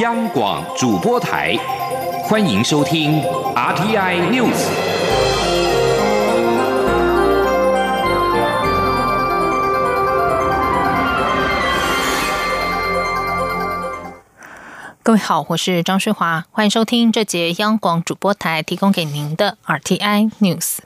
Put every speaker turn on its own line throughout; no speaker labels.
央广主播台，欢迎收听 RTI News。
各位好，我是张顺华，欢迎收听这节央广主播台提供给您的 RTI News。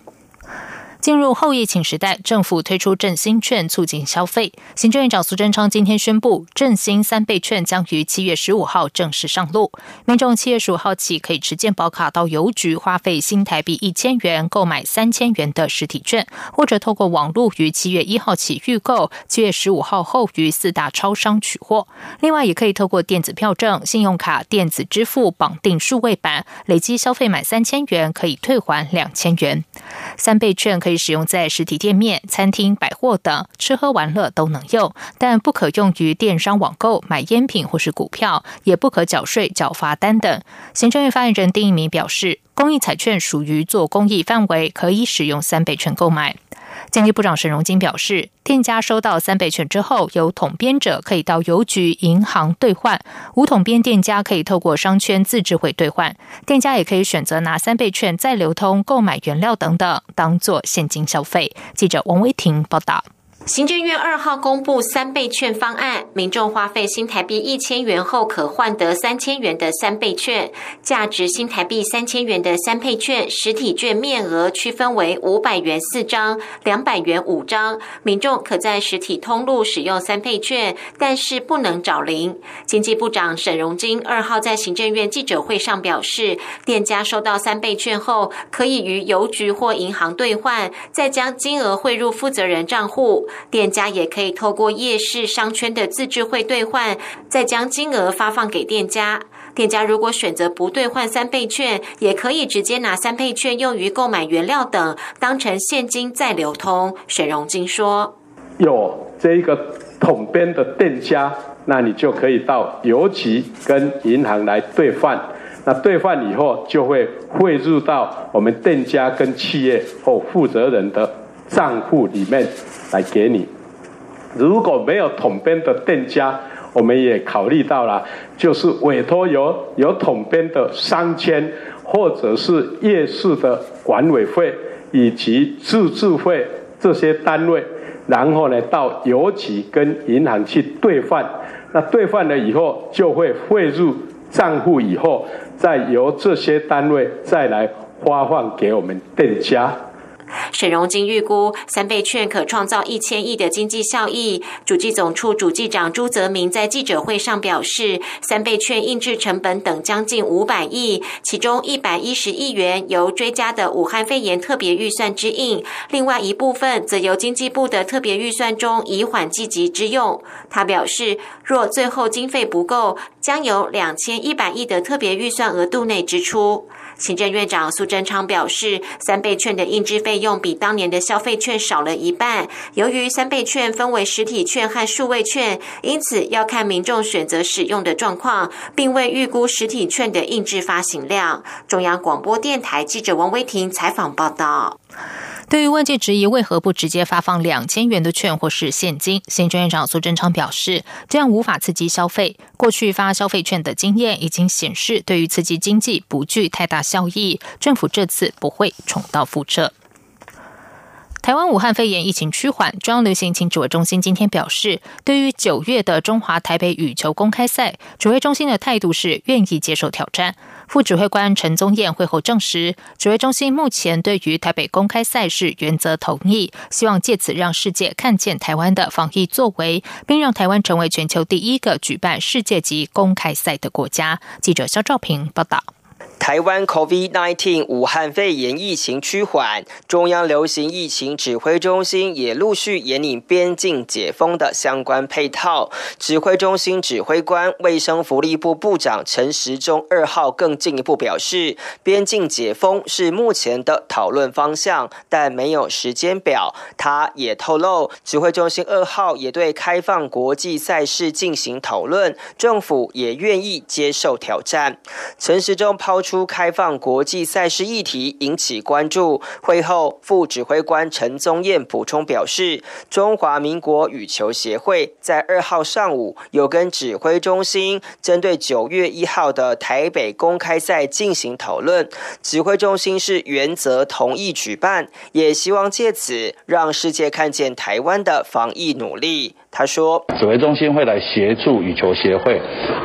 进入后疫情时代，政府推出振兴券促进消费。行政院长苏贞昌今天宣布，振兴三倍券将于七月十五号正式上路。民众七月十五号起可以持健保卡到邮局花费新台币一千元购买三千元的实体券，或者透过网络于七月一号起预购，七月十五号后于四大超商取货。另外，也可以透过电子票证、信用卡电子支付绑定数位版，累积消费满三千元可以退还两千元。三倍券可以。使用在实体店面、餐厅、百货等吃喝玩乐都能用，但不可用于电商网购买烟品或是股票，也不可缴税、缴罚单等。行政院发言人丁一鸣表示，公益彩券属于做公益范围，可以使用三倍券购买。经济部长沈荣金表示，店家收到三倍券之后，有统编者可以到邮局、银行兑换；无统编店家可以透过商圈自治会兑换。店家也可以选择拿三倍券再流通购买原料等等，当做现金消费。记者王威婷报道。
行政院二号公布三倍券方案，民众花费新台币一千元后，可换得三千元的三倍券。价值新台币三千元的三倍券，实体券面额区分为五百元四张、两百元五张。民众可在实体通路使用三倍券，但是不能找零。经济部长沈荣金二号在行政院记者会上表示，店家收到三倍券后，可以于邮局或银行兑换，再将金额汇入负责人账户。店家也可以透过夜市商圈的自治会兑换，再将金额发放给店家。店家如果选择不兑换三倍券，也可以直接拿三倍券用于购买原料等，当成现金再流通。沈荣金说：“
有这一个统编的店家，那你就可以到邮局跟银行来兑换。那兑换以后，就会汇入到我们店家跟企业或负责人的账户里面。”来给你，如果没有统编的店家，我们也考虑到了，就是委托有有统编的商圈，或者是夜市的管委会以及自治会这些单位，然后呢到邮局跟银行去兑换，那兑换了以后就会汇入账户，以后再由这些单位再来发放给我们店家。
沈荣金预估三倍券可创造一千亿的经济效益。主计总处主计长朱泽明在记者会上表示，三倍券印制成本等将近五百亿，其中一百一十亿元由追加的武汉肺炎特别预算之印，另外一部分则由经济部的特别预算中以缓计急之用。他表示，若最后经费不够，将由两千一百亿的特别预算额度内支出。行政院长苏贞昌表示，三倍券的印制费用比当年的消费券少了一半。由于三倍券分为实体券和数位券，因此要看民众选择使用的状况，并未预估实体券的印制发行量。中央广播电台记者王威婷采访报道。
对于外界质疑为何不直接发放两千元的券或是现金，行政院长苏贞昌表示，这样无法刺激消费。过去发消费券的经验已经显示，对于刺激经济不具太大效益。政府这次不会重蹈覆辙。台湾武汉肺炎疫情趋缓，中央流行疫情指挥中心今天表示，对于九月的中华台北羽球公开赛，指挥中心的态度是愿意接受挑战。副指挥官陈宗彦会后证实，指挥中心目前对于台北公开赛事原则同意，希望借此让世界看见台湾的防疫作为，并让台湾成为全球第一个举办世界级公开赛的国家。记者肖兆平报道。
台湾 COVID-19 武汉肺炎疫情趋缓，中央流行疫情指挥中心也陆续引领边境解封的相关配套。指挥中心指挥官、卫生福利部部长陈时中二号更进一步表示，边境解封是目前的讨论方向，但没有时间表。他也透露，指挥中心二号也对开放国际赛事进行讨论，政府也愿意接受挑战。陈时中抛。出开放国际赛事议题，引起关注。会后，副指挥官陈宗彦补充表示，中华民国羽球协会在二号上午有跟指挥中心针对九月一号的台北公开赛进行讨论，指挥中心是原则同意举办，也希望借此让世界看见台湾的防疫努力。他说：“
指挥中心会来协助羽球协会，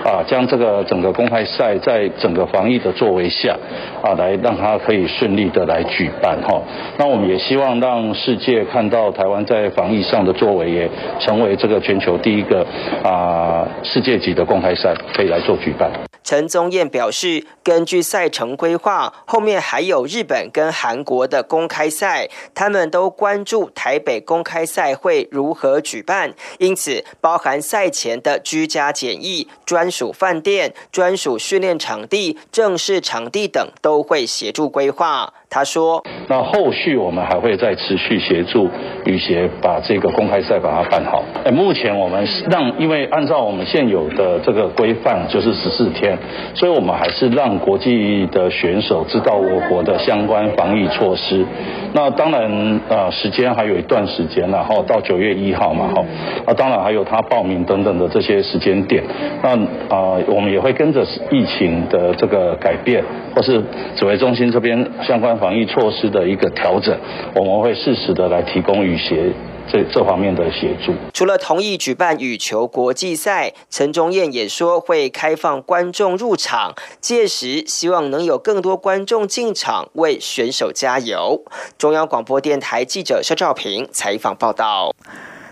啊，将这个整个公开赛在整个防疫的做为下，啊，来让它可以顺利的来举办哈。那我们也希望让世界看到台湾在防疫上的作为，也成为这个全球第一个啊世界级的公开赛可以来做举办。”
陈宗彦表示，根据赛程规划，后面还有日本跟韩国的公开赛，他们都关注台北公开赛会如何举办，因此包含赛前的居家检疫、专属饭店、专属训练场地、正式场地等，都会协助规划。他说：“
那后续我们还会再持续协助羽协把这个公开赛把它办好。哎，目前我们让，因为按照我们现有的这个规范，就是十四天，所以我们还是让国际的选手知道我国的相关防疫措施。那当然，呃，时间还有一段时间，然后到九月一号嘛，哈，啊，当然还有他报名等等的这些时间点。那啊，我们也会跟着疫情的这个改变，或是指挥中心这边相关。”防疫措施的一个调整，我们会适时的来提供羽协这这方面的协助。
除了同意举办羽球国际赛，陈忠燕也说会开放观众入场，届时希望能有更多观众进场为选手加油。中央广播电台记者肖兆平采访报道。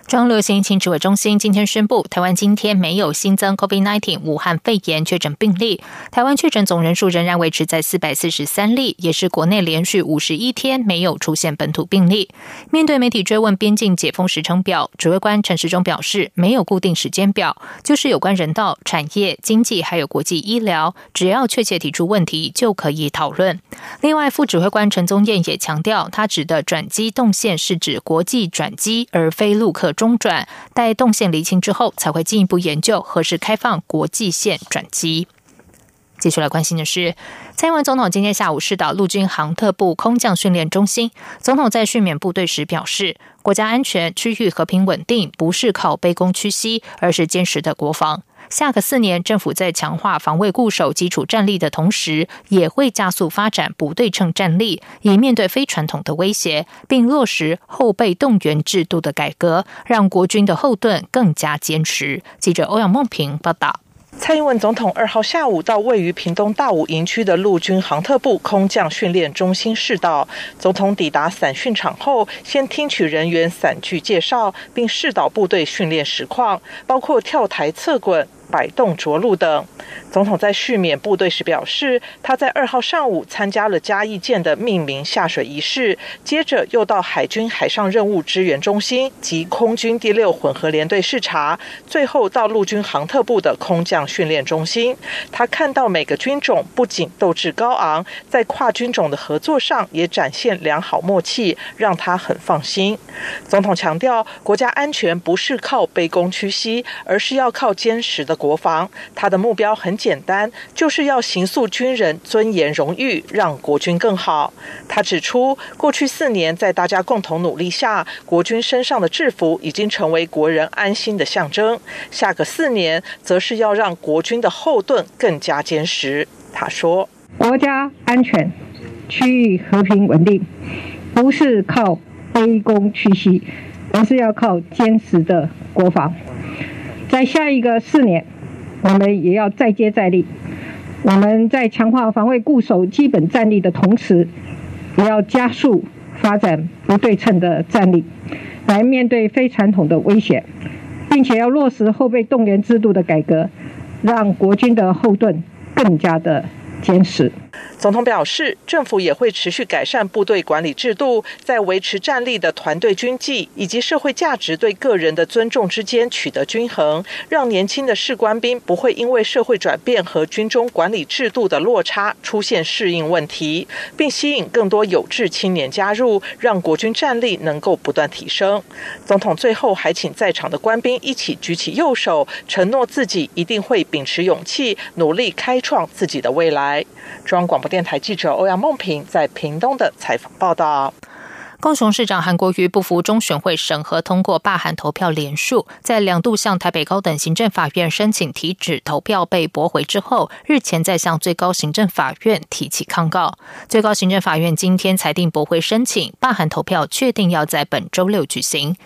中央流行疫情指挥中心今天宣布，台湾今天没有新增 COVID-19 武汉肺炎确诊病例。台湾确诊总人数仍然维持在四百四十三例，也是国内连续五十一天没有出现本土病例。面对媒体追问边境解封时程表，指挥官陈时中表示，没有固定时间表，就是有关人道、产业、经济还有国际医疗，只要确切提出问题就可以讨论。另外，副指挥官陈宗彦也强调，他指的转机动线是指国际转机，而非陆客。中转，待动线厘清之后，才会进一步研究何时开放国际线转机。接下来关心的是，蔡英文总统今天下午视导陆军航特部空降训练中心。总统在训勉部队时表示，国家安全、区域和平稳定不是靠卑躬屈膝，而是坚实的国防。下个四年，政府在强化防卫固守基础战力的同时，也会加速发展不对称战力，以面对非传统的威胁，并落实后备动员制度的改革，让国军的后盾更加坚实。记者欧阳梦平报道。
蔡英文总统二号下午到位于屏东大武营区的陆军航特部空降训练中心试导。总统抵达散训场后，先听取人员散句介绍，并试导部队训练实况，包括跳台、侧滚。摆动着陆等。总统在续免部队时表示，他在二号上午参加了嘉义舰的命名下水仪式，接着又到海军海上任务支援中心及空军第六混合联队视察，最后到陆军航特部的空降训练中心。他看到每个军种不仅斗志高昂，在跨军种的合作上也展现良好默契，让他很放心。总统强调，国家安全不是靠卑躬屈膝，而是要靠坚实的。国防，他的目标很简单，就是要行塑军人尊严荣誉，让国军更好。他指出，过去四年在大家共同努力下，国军身上的制服已经成为国人安心的象征。下个四年，则是要让国军的后盾更加坚实。他说：“
国家安全、区域和平稳定，不是靠卑躬屈膝，而是要靠坚实的国防。”在下一个四年，我们也要再接再厉。我们在强化防卫固守基本战力的同时，也要加速发展不对称的战力，来面对非传统的威胁，并且要落实后备动员制度的改革，让国军的后盾更加的坚实。
总统表示，政府也会持续改善部队管理制度，在维持战力的团队军纪以及社会价值对个人的尊重之间取得均衡，让年轻的士官兵不会因为社会转变和军中管理制度的落差出现适应问题，并吸引更多有志青年加入，让国军战力能够不断提升。总统最后还请在场的官兵一起举起右手，承诺自己一定会秉持勇气，努力开创自己的未来。广播电台记者欧阳梦平在屏东的采访报道。
高雄市长韩国瑜不服中选会审核通过罢韩投票连数，在两度向台北高等行政法院申请提止投票被驳回之后，日前再向最高行政法院提起抗告。最高行政法院今天裁定驳回申请，罢韩投票确定要在本周六举行。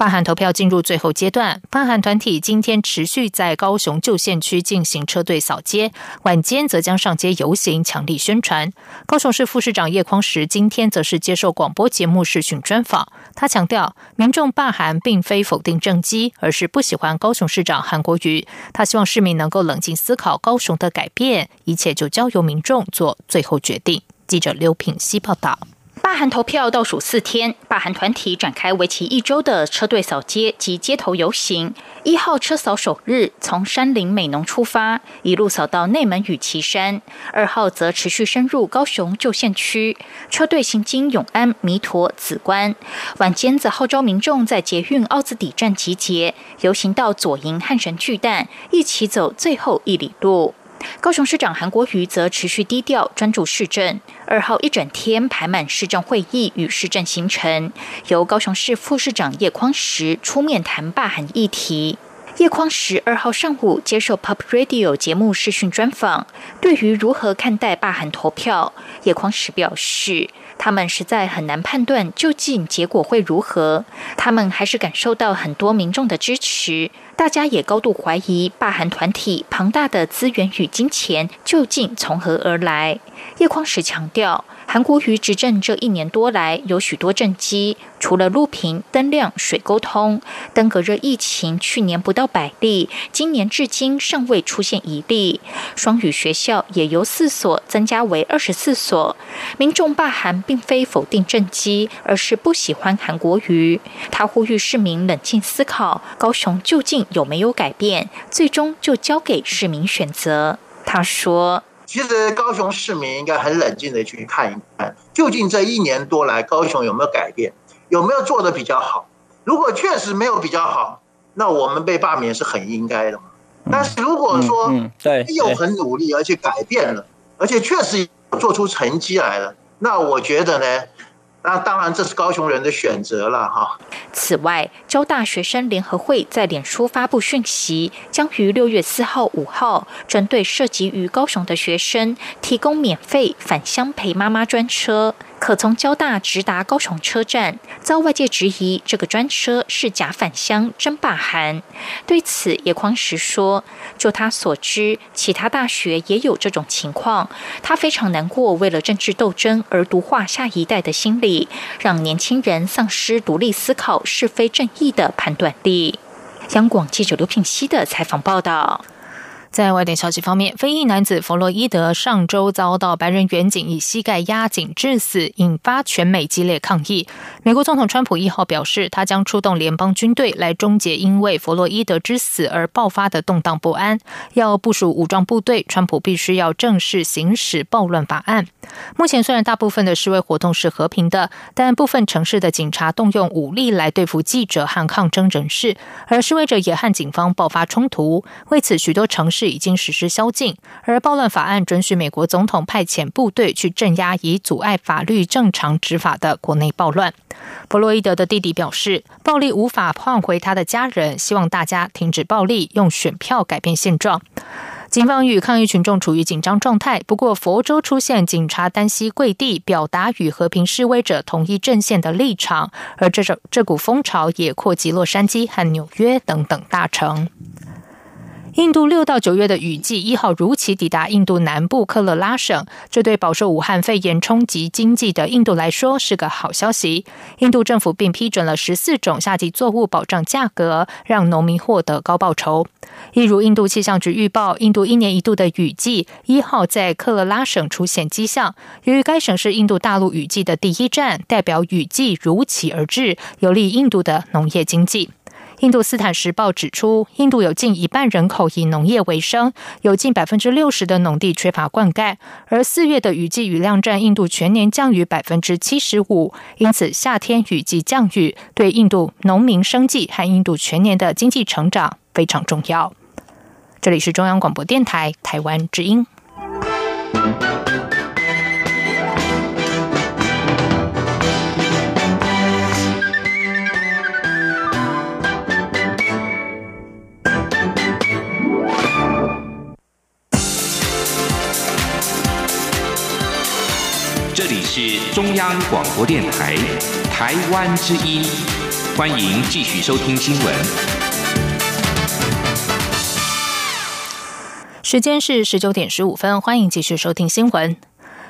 罢韩投票进入最后阶段，罢韩团体今天持续在高雄旧县区进行车队扫街，晚间则将上街游行，强力宣传。高雄市副市长叶匡时今天则是接受广播节目视讯专访，他强调，民众罢韩并非否定政绩，而是不喜欢高雄市长韩国瑜。他希望市民能够冷静思考高雄的改变，一切就交由民众做最后决定。记者刘品希报道。
罢韩投票倒数四天，罢韩团体展开为期一周的车队扫街及街头游行。一号车扫首日从山林美浓出发，一路扫到内门与旗山；二号则持续深入高雄旧县区，车队行经永安、弥陀、紫关。晚间则号召民众在捷运奥子底站集结，游行到左营汉神巨蛋，一起走最后一里路。高雄市长韩国瑜则持续低调，专注市政。二号一整天排满市政会议与市政行程，由高雄市副市长叶匡时出面谈罢韩议题。叶匡时二号上午接受 Pop Radio 节目视讯专访，对于如何看待罢韩投票，叶匡时表示。他们实在很难判断究竟结果会如何。他们还是感受到很多民众的支持，大家也高度怀疑霸韩团体庞大的资源与金钱究竟从何而来。叶匡时强调。韩国瑜执政这一年多来，有许多政绩，除了路平、灯亮、水沟通，登革热疫情去年不到百例，今年至今尚未出现一例。双语学校也由四所增加为二十四所。民众罢韩并非否定政绩，而是不喜欢韩国瑜。他呼吁市民冷静思考，高雄究竟有没有改变，最终就交给市民选择。他说。
其实高雄市民应该很冷静的去看一看，究竟这一年多来高雄有没有改变，有没有做的比较好？如果确实没有比较好，那我们被罢免是很应该的嘛。但是如果说对又很努力，而且改变了，而且确实做出成绩来了，那我觉得呢？那当然，这是高雄人的选择了哈。
此外，交大学生联合会在脸书发布讯息，将于六月四号、五号，针对涉及于高雄的学生，提供免费返乡陪妈妈专车。可从交大直达高雄车站，遭外界质疑这个专车是假返乡真霸韩。对此，叶匡时说：“就他所知，其他大学也有这种情况。他非常难过，为了政治斗争而毒化下一代的心理，让年轻人丧失独立思考是非正义的判断力。”央广记者刘品熙的采访报道。
在外电消息方面，非裔男子弗洛伊德上周遭到白人远警以膝盖压颈致死，引发全美激烈抗议。美国总统川普一号表示，他将出动联邦军队来终结因为弗洛伊德之死而爆发的动荡不安，要部署武装部队。川普必须要正式行使暴乱法案。目前虽然大部分的示威活动是和平的，但部分城市的警察动用武力来对付记者和抗争人士，而示威者也和警方爆发冲突。为此，许多城市。是已经实施宵禁，而暴乱法案准许美国总统派遣部队去镇压以阻碍法律正常执法的国内暴乱。弗洛伊德的弟弟表示，暴力无法换回他的家人，希望大家停止暴力，用选票改变现状。警方与抗议群众处于紧张状态，不过佛州出现警察单膝跪地，表达与和平示威者同一阵线的立场，而这种这股风潮也扩及洛杉矶和纽约等等大城。印度六到九月的雨季一号如期抵达印度南部克勒拉省，这对饱受武汉肺炎冲击经济的印度来说是个好消息。印度政府并批准了十四种夏季作物保障价格，让农民获得高报酬。一如印度气象局预报，印度一年一度的雨季一号在克勒拉省出现迹象。由于该省是印度大陆雨季的第一站，代表雨季如期而至，有利印度的农业经济。印度斯坦时报指出，印度有近一半人口以农业为生，有近百分之六十的农地缺乏灌溉，而四月的雨季雨量占印度全年降雨百分之七十五，因此夏天雨季降雨对印度农民生计和印度全年的经济成长非常重要。这里是中央广播电台台湾之音。
是中央广播电台台湾之音，欢迎继续收听新闻。
时间是十九点十五分，欢迎继续收听新闻。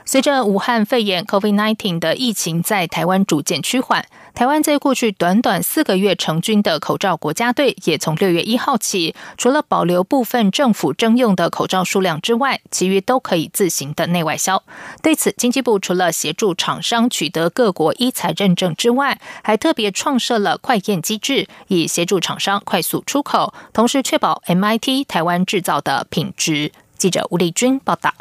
随着武汉肺炎 （COVID-19） 的疫情在台湾逐渐趋缓。台湾在过去短短四个月成军的口罩国家队，也从六月一号起，除了保留部分政府征用的口罩数量之外，其余都可以自行的内外销。对此，经济部除了协助厂商取得各国医材认证之外，还特别创设了快验机制，以协助厂商快速出口，同时确保 MIT 台湾制造的品质。记者吴丽君报道。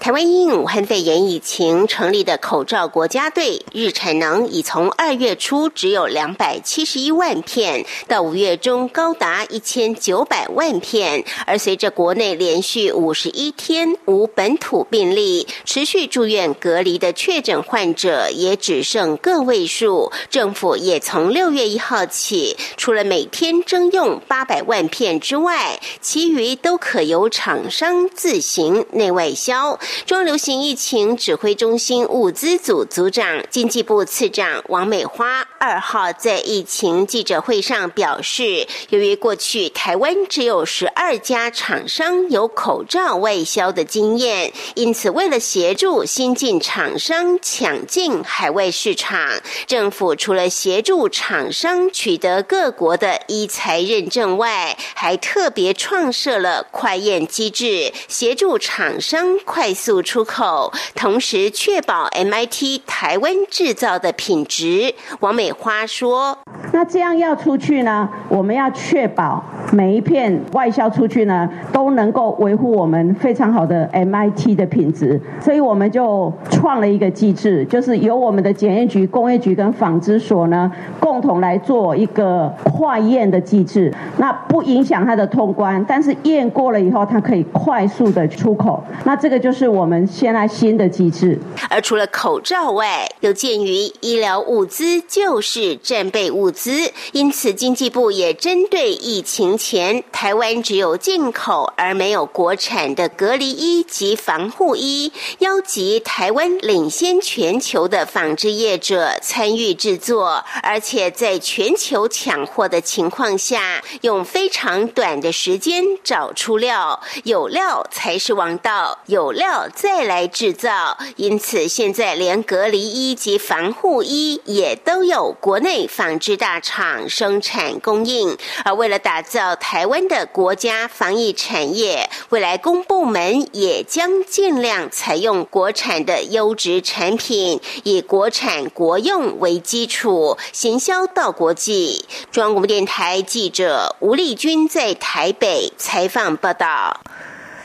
台湾因武汉肺炎疫情成立的口罩国家队，日产能已从二月初只有两百七十一万片，到五月中高达一千九百万片。而随着国内连续五十一天无本土病例，持续住院隔离的确诊患者也只剩个位数。政府也从六月一号起，除了每天征用八百万片之外，其余都可由厂商自行内外销。中流行疫情指挥中心物资组组长、经济部次长王美花二号在疫情记者会上表示，由于过去台湾只有十二家厂商有口罩外销的经验，因此为了协助新进厂商抢进海外市场，政府除了协助厂商取得各国的医材认证外，还特别创设了快验机制，协助厂商。快速出口，同时确保 MIT 台湾制造的品质。王美花说：“
那这样要出去呢？我们要确保每一片外销出去呢，都能够维护我们非常好的 MIT 的品质。所以我们就创了一个机制，就是由我们的检验局、工业局跟纺织所呢，共同来做一个快验的机制。那不影响它的通关，但是验过了以后，它可以快速的出口。那这个。”就是我们现在新的机制。
而除了口罩外，有鉴于医疗物资就是战备物资，因此经济部也针对疫情前台湾只有进口而没有国产的隔离衣及防护衣，邀集台湾领先全球的纺织业者参与制作，而且在全球抢货的情况下，用非常短的时间找出料，有料才是王道。有。料再来制造，因此现在连隔离衣及防护衣也都有国内纺织大厂生产供应。而为了打造台湾的国家防疫产业，未来公部门也将尽量采用国产的优质产品，以国产国用为基础，行销到国际。中央广播电台记者吴丽君在台北采访报道。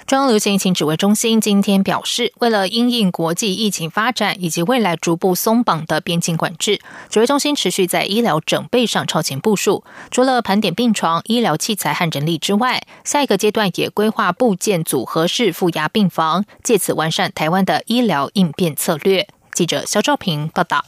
中央流行疫情指挥中心今天表示，为了因应国际疫情发展以及未来逐步松绑的边境管制，指挥中心持续在医疗整备上超前部署。除了盘点病床、医疗器材和人力之外，下一个阶段也规划部件组合式负压病房，借此完善台湾的医疗应变策略。记者肖兆平报道。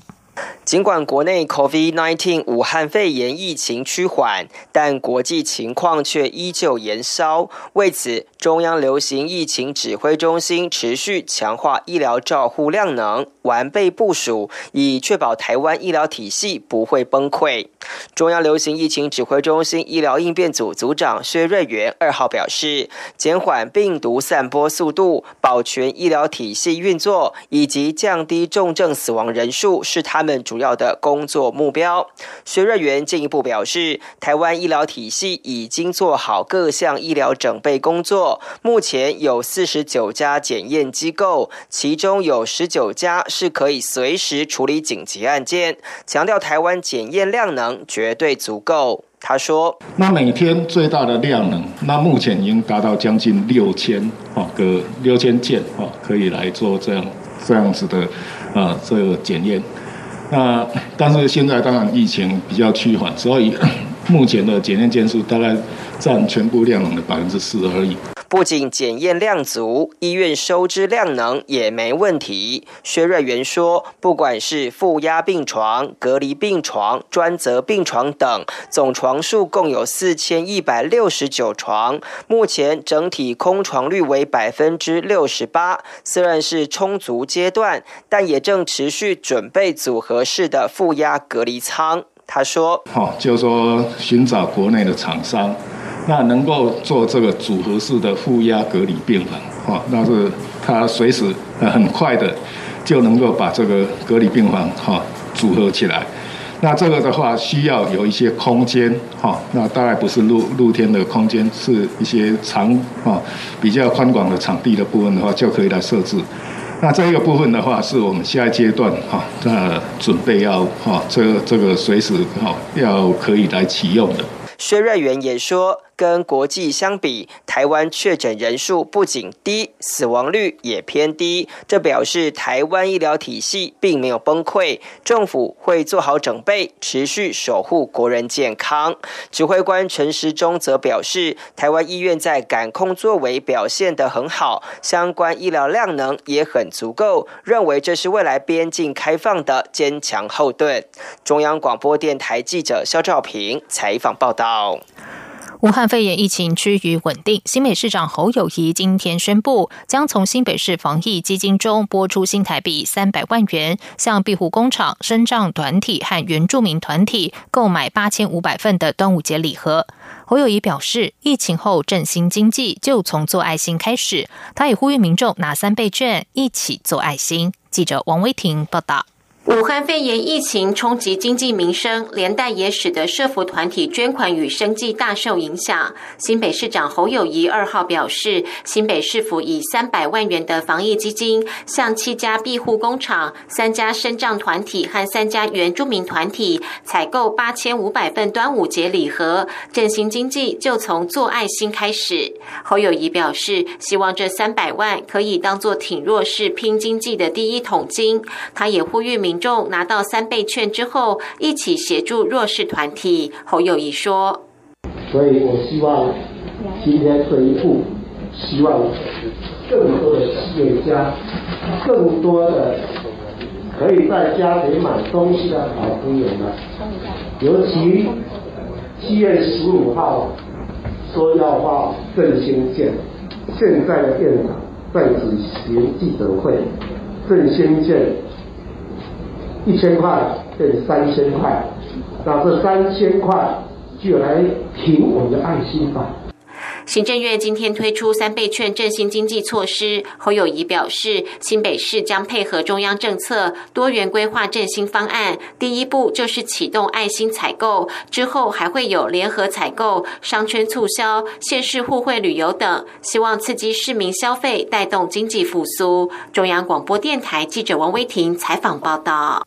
尽管国内 COVID-19 武汉肺炎疫情趋缓，但国际情况却依旧延烧。为此，中央流行疫情指挥中心持续强化医疗照护量能，完备部署，以确保台湾医疗体系不会崩溃。中央流行疫情指挥中心医疗应变组组长薛瑞元二号表示，减缓病毒散播速度、保全医疗体系运作以及降低重症死亡人数是他们主要的工作目标。薛瑞元进一步表示，台湾医疗体系已经做好各项医疗准备工作，目前有四十九家检验机构，其中有十九家是可以随时处理紧急案件，强调台湾检验量能绝对足够。他说：“
那每天最大的量能，那目前已经达到将近六千啊个六千件啊，可以来做这样这样子的啊这个检验。”那但是现在当然疫情比较趋缓，所以目前的检验件数大概占全部量能的百分之四而已。
不仅检验量足，医院收支量能也没问题。薛瑞元说，不管是负压病床、隔离病床、专责病床等，总床数共有四千一百六十九床，目前整体空床率为百分之六十八。虽然是充足阶段，但也正持续准备组合式的负压隔离舱。他说：“
好，就是说寻找国内的厂商。”那能够做这个组合式的负压隔离病房，哈，那是它随时很快的就能够把这个隔离病房哈组合起来。那这个的话需要有一些空间，哈，那大概不是露露天的空间，是一些长啊比较宽广的场地的部分的话就可以来设置。那这一个部分的话是我们下一阶段哈，那准备要哈这这个随时哈要可以来启用的。
薛瑞元也说。跟国际相比，台湾确诊人数不仅低，死亡率也偏低。这表示台湾医疗体系并没有崩溃，政府会做好准备，持续守护国人健康。指挥官陈时中则表示，台湾医院在感控作为表现得很好，相关医疗量能也很足够，认为这是未来边境开放的坚强后盾。中央广播电台记者肖兆平采访报道。
武汉肺炎疫情趋于稳定，新北市长侯友谊今天宣布，将从新北市防疫基金中拨出新台币三百万元，向庇护工厂、生障团体和原住民团体购买八千五百份的端午节礼盒。侯友谊表示，疫情后振兴经济就从做爱心开始，他也呼吁民众拿三倍券一起做爱心。记者王威婷报道。
武汉肺炎疫情冲击经济民生，连带也使得社福团体捐款与生计大受影响。新北市长侯友谊二号表示，新北市府以三百万元的防疫基金，向七家庇护工厂、三家生障团体和三家原住民团体采购八千五百份端午节礼盒，振兴经济就从做爱心开始。侯友谊表示，希望这三百万可以当做挺弱势、拼经济的第一桶金。他也呼吁民。众拿到三倍券之后，一起协助弱势团体。侯友谊说：“
所以我希望今天这一步，希望更多的企业家，更多的可以在家里买东西的好朋友们，尤其七月十五号说要画振兴券，现在的店长在举行记者会，振兴券。”一千块变三千块，那这三千块就来凭我们的爱心吧。
行政院今天推出三倍券振兴经济措施，侯友谊表示，新北市将配合中央政策，多元规划振兴方案。第一步就是启动爱心采购，之后还会有联合采购、商圈促销、县市互惠旅游等，希望刺激市民消费，带动经济复苏。中央广播电台记者王威婷采访报道。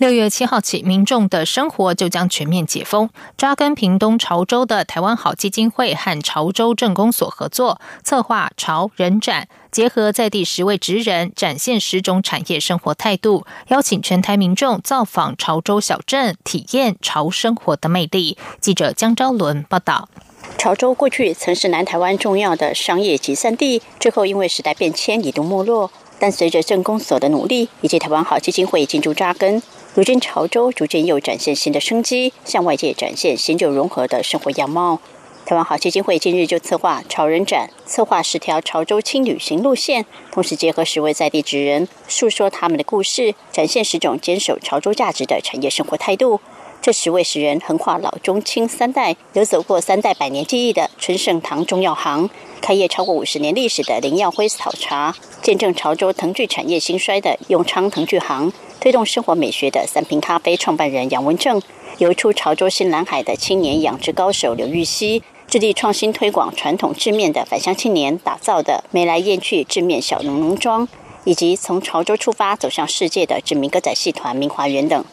六月七号起，民众的生活就将全面解封。扎根屏东潮州的台湾好基金会和潮州镇公所合作，策划潮人展，结合在地十位职人，展现十种产业生活态度，邀请全台民众造访潮州小镇，体验潮生活的魅力。记者江昭伦报道。
潮州过去曾是南台湾重要的商业集散地，之后因为时代变迁，一度没落。但随着镇公所的努力，以及台湾好基金会进驻扎根。如今潮州逐渐又展现新的生机，向外界展现新旧融合的生活样貌。台湾好基金会近日就策划潮人展，策划十条潮州轻旅行路线，同时结合十位在地职人，诉说他们的故事，展现十种坚守潮州价值的产业生活态度。这十位十人横跨老中青三代，有走过三代百年记忆的春盛堂中药行，开业超过五十年历史的林耀辉草茶，见证潮州藤具产业兴衰的永昌藤具行。推动生活美学的三瓶咖啡创办人杨文正，游出潮州新蓝海的青年养殖高手刘玉溪，致力创新推广传统制面的返乡青年打造的眉来燕去制面小农农庄，以及从潮州出发走向世界的知名歌仔戏团明华园等。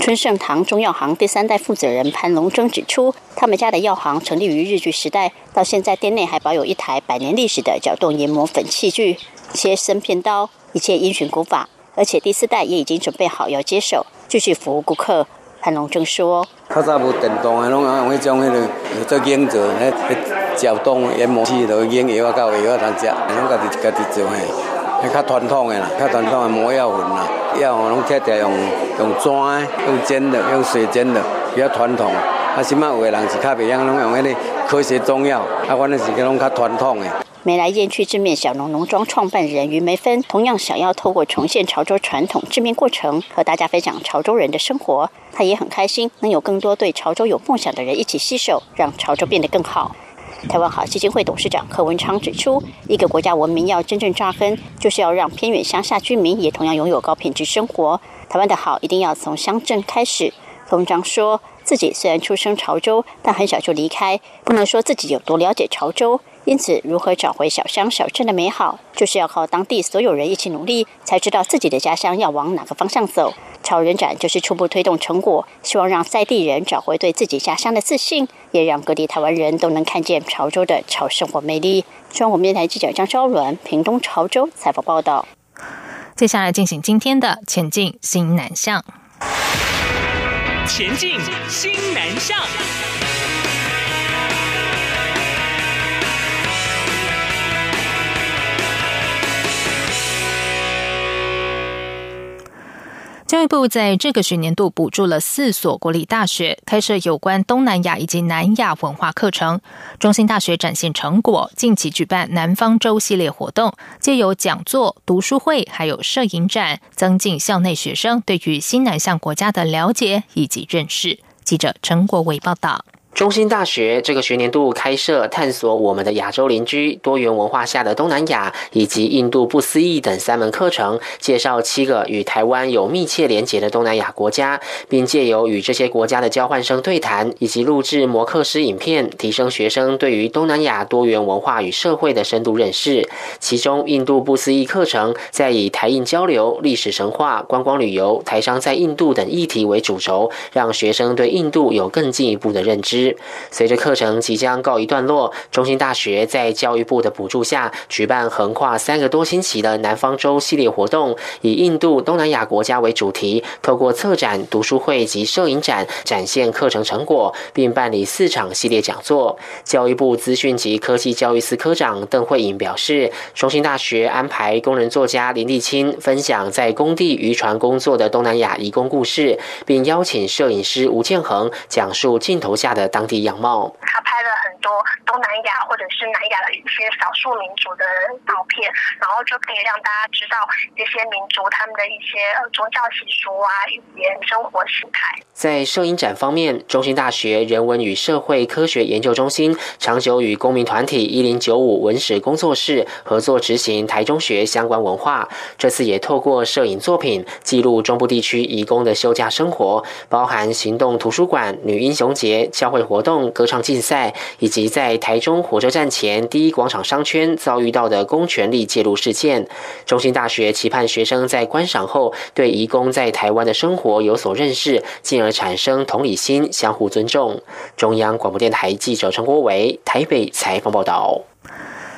春盛堂中药行第三代负责人潘龙征指出，他们家的药行成立于日据时代，到现在店内还保有一台百年历史的搅动研磨粉器具，切生片刀，一切因循古法。而且第四代也已经准备好要接手，继续服务顾客。潘龙正说：“
较早无电动的，拢用迄种迄个做工作，迄迄交通研磨机都用药啊，到药啊通食，拢家己家己做嘿，较传统的啦，较传统的磨药粉啦，药拢贴着用用纸用煎的，用水煎的，比较传统。啊，起码有的人是较袂晓拢用迄个科学中药，啊，反正是拢较传统的。
梅来燕去制面小农农庄创办人于梅芬，同样想要透过重现潮州传统制面过程，和大家分享潮州人的生活。他也很开心，能有更多对潮州有梦想的人一起携手，让潮州变得更好。台湾好基金会董事长柯文昌指出，一个国家文明要真正扎根，就是要让偏远乡下居民也同样拥有高品质生活。台湾的好一定要从乡镇开始。柯文昌说自己虽然出生潮州，但很小就离开，不能说自己有多了解潮州。因此，如何找回小乡小镇的美好，就是要靠当地所有人一起努力，才知道自己的家乡要往哪个方向走。潮人展就是初步推动成果，希望让在地人找回对自己家乡的自信，也让各地台湾人都能看见潮州的潮生活魅力。中央电台记者张昭伦，屏东潮州采访报道。
接下来进行今天的前进新南向。
前进新南向。
教育部在这个学年度补助了四所国立大学，开设有关东南亚以及南亚文化课程。中心大学展现成果，近期举办南方周系列活动，借由讲座、读书会，还有摄影展，增进校内学生对于新南向国家的了解以及认识。记者陈国伟报道。
中兴大学这个学年度开设探索我们的亚洲邻居、多元文化下的东南亚以及印度不思议等三门课程，介绍七个与台湾有密切连结的东南亚国家，并借由与这些国家的交换生对谈以及录制模课师影片，提升学生对于东南亚多元文化与社会的深度认识。其中，印度不思议课程在以台印交流、历史神话、观光旅游、台商在印度等议题为主轴，让学生对印度有更进一步的认知。随着课程即将告一段落，中兴大学在教育部的补助下，举办横跨三个多星期的南方周系列活动，以印度、东南亚国家为主题，透过策展、读书会及摄影展展现课程成果，并办理四场系列讲座。教育部资讯及科技教育司科长邓慧颖表示，中兴大学安排工人作家林立清分享在工地渔船工作的东南亚移工故事，并邀请摄影师吴建恒讲述镜头下的。当地样貌，
他拍的多东南亚或者是南亚的一些少数民族的照片，然后就可以让大家知道这些民族他们的一些宗教习俗啊、语言、生活形态。
在摄影展方面，中兴大学人文与社会科学研究中心长久与公民团体一零九五文史工作室合作执行台中学相关文化。这次也透过摄影作品记录中部地区移工的休假生活，包含行动图书馆、女英雄节、教会。活动、歌唱竞赛，以及及在台中火车站前第一广场商圈遭遇到的公权力介入事件，中兴大学期盼学生在观赏后，对移工在台湾的生活有所认识，进而产生同理心，相互尊重。中央广播电台记者陈国伟台北采访报道。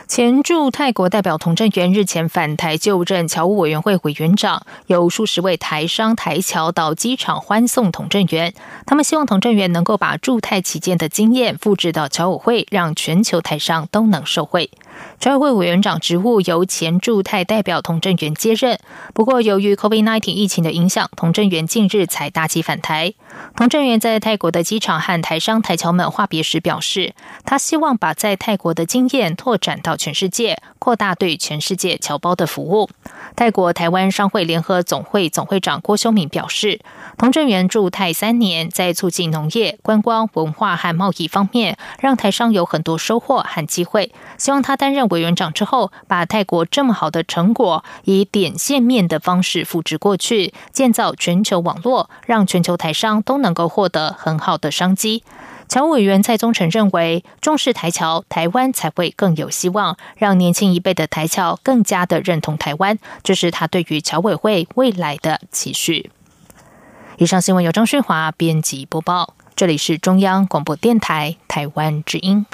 前驻泰国代表童振源日前返台就任侨务委员会委员长，有数十位台商台侨到机场欢送童振源。他们希望童振源能够把驻泰期间的经验复制到侨委会，让全球台商都能受惠。侨委会委员长职务由前驻泰代表童振源接任，不过由于 COVID-19 疫情的影响，童振源近日才搭机返台。童振源在泰国的机场和台商台侨们话别时表示，他希望把在泰国的经验拓展到全世界，扩大对全世界侨胞的服务。泰国台湾商会联合总会总会长郭修敏表示，童振源驻泰三年，在促进农业、观光、文化和贸易方面，让台商有很多收获和机会。希望他担任委员长之后，把泰国这么好的成果，以点线面的方式复制过去，建造全球网络，让全球台商都能够获得很好的商机。侨委员蔡宗成认为，重视台侨，台湾才会更有希望，让年轻一辈的台侨更加的认同台湾，这是他对于侨委会未来的期许。以上新闻由张顺华编辑播报，这里是中央广播电台台湾之音。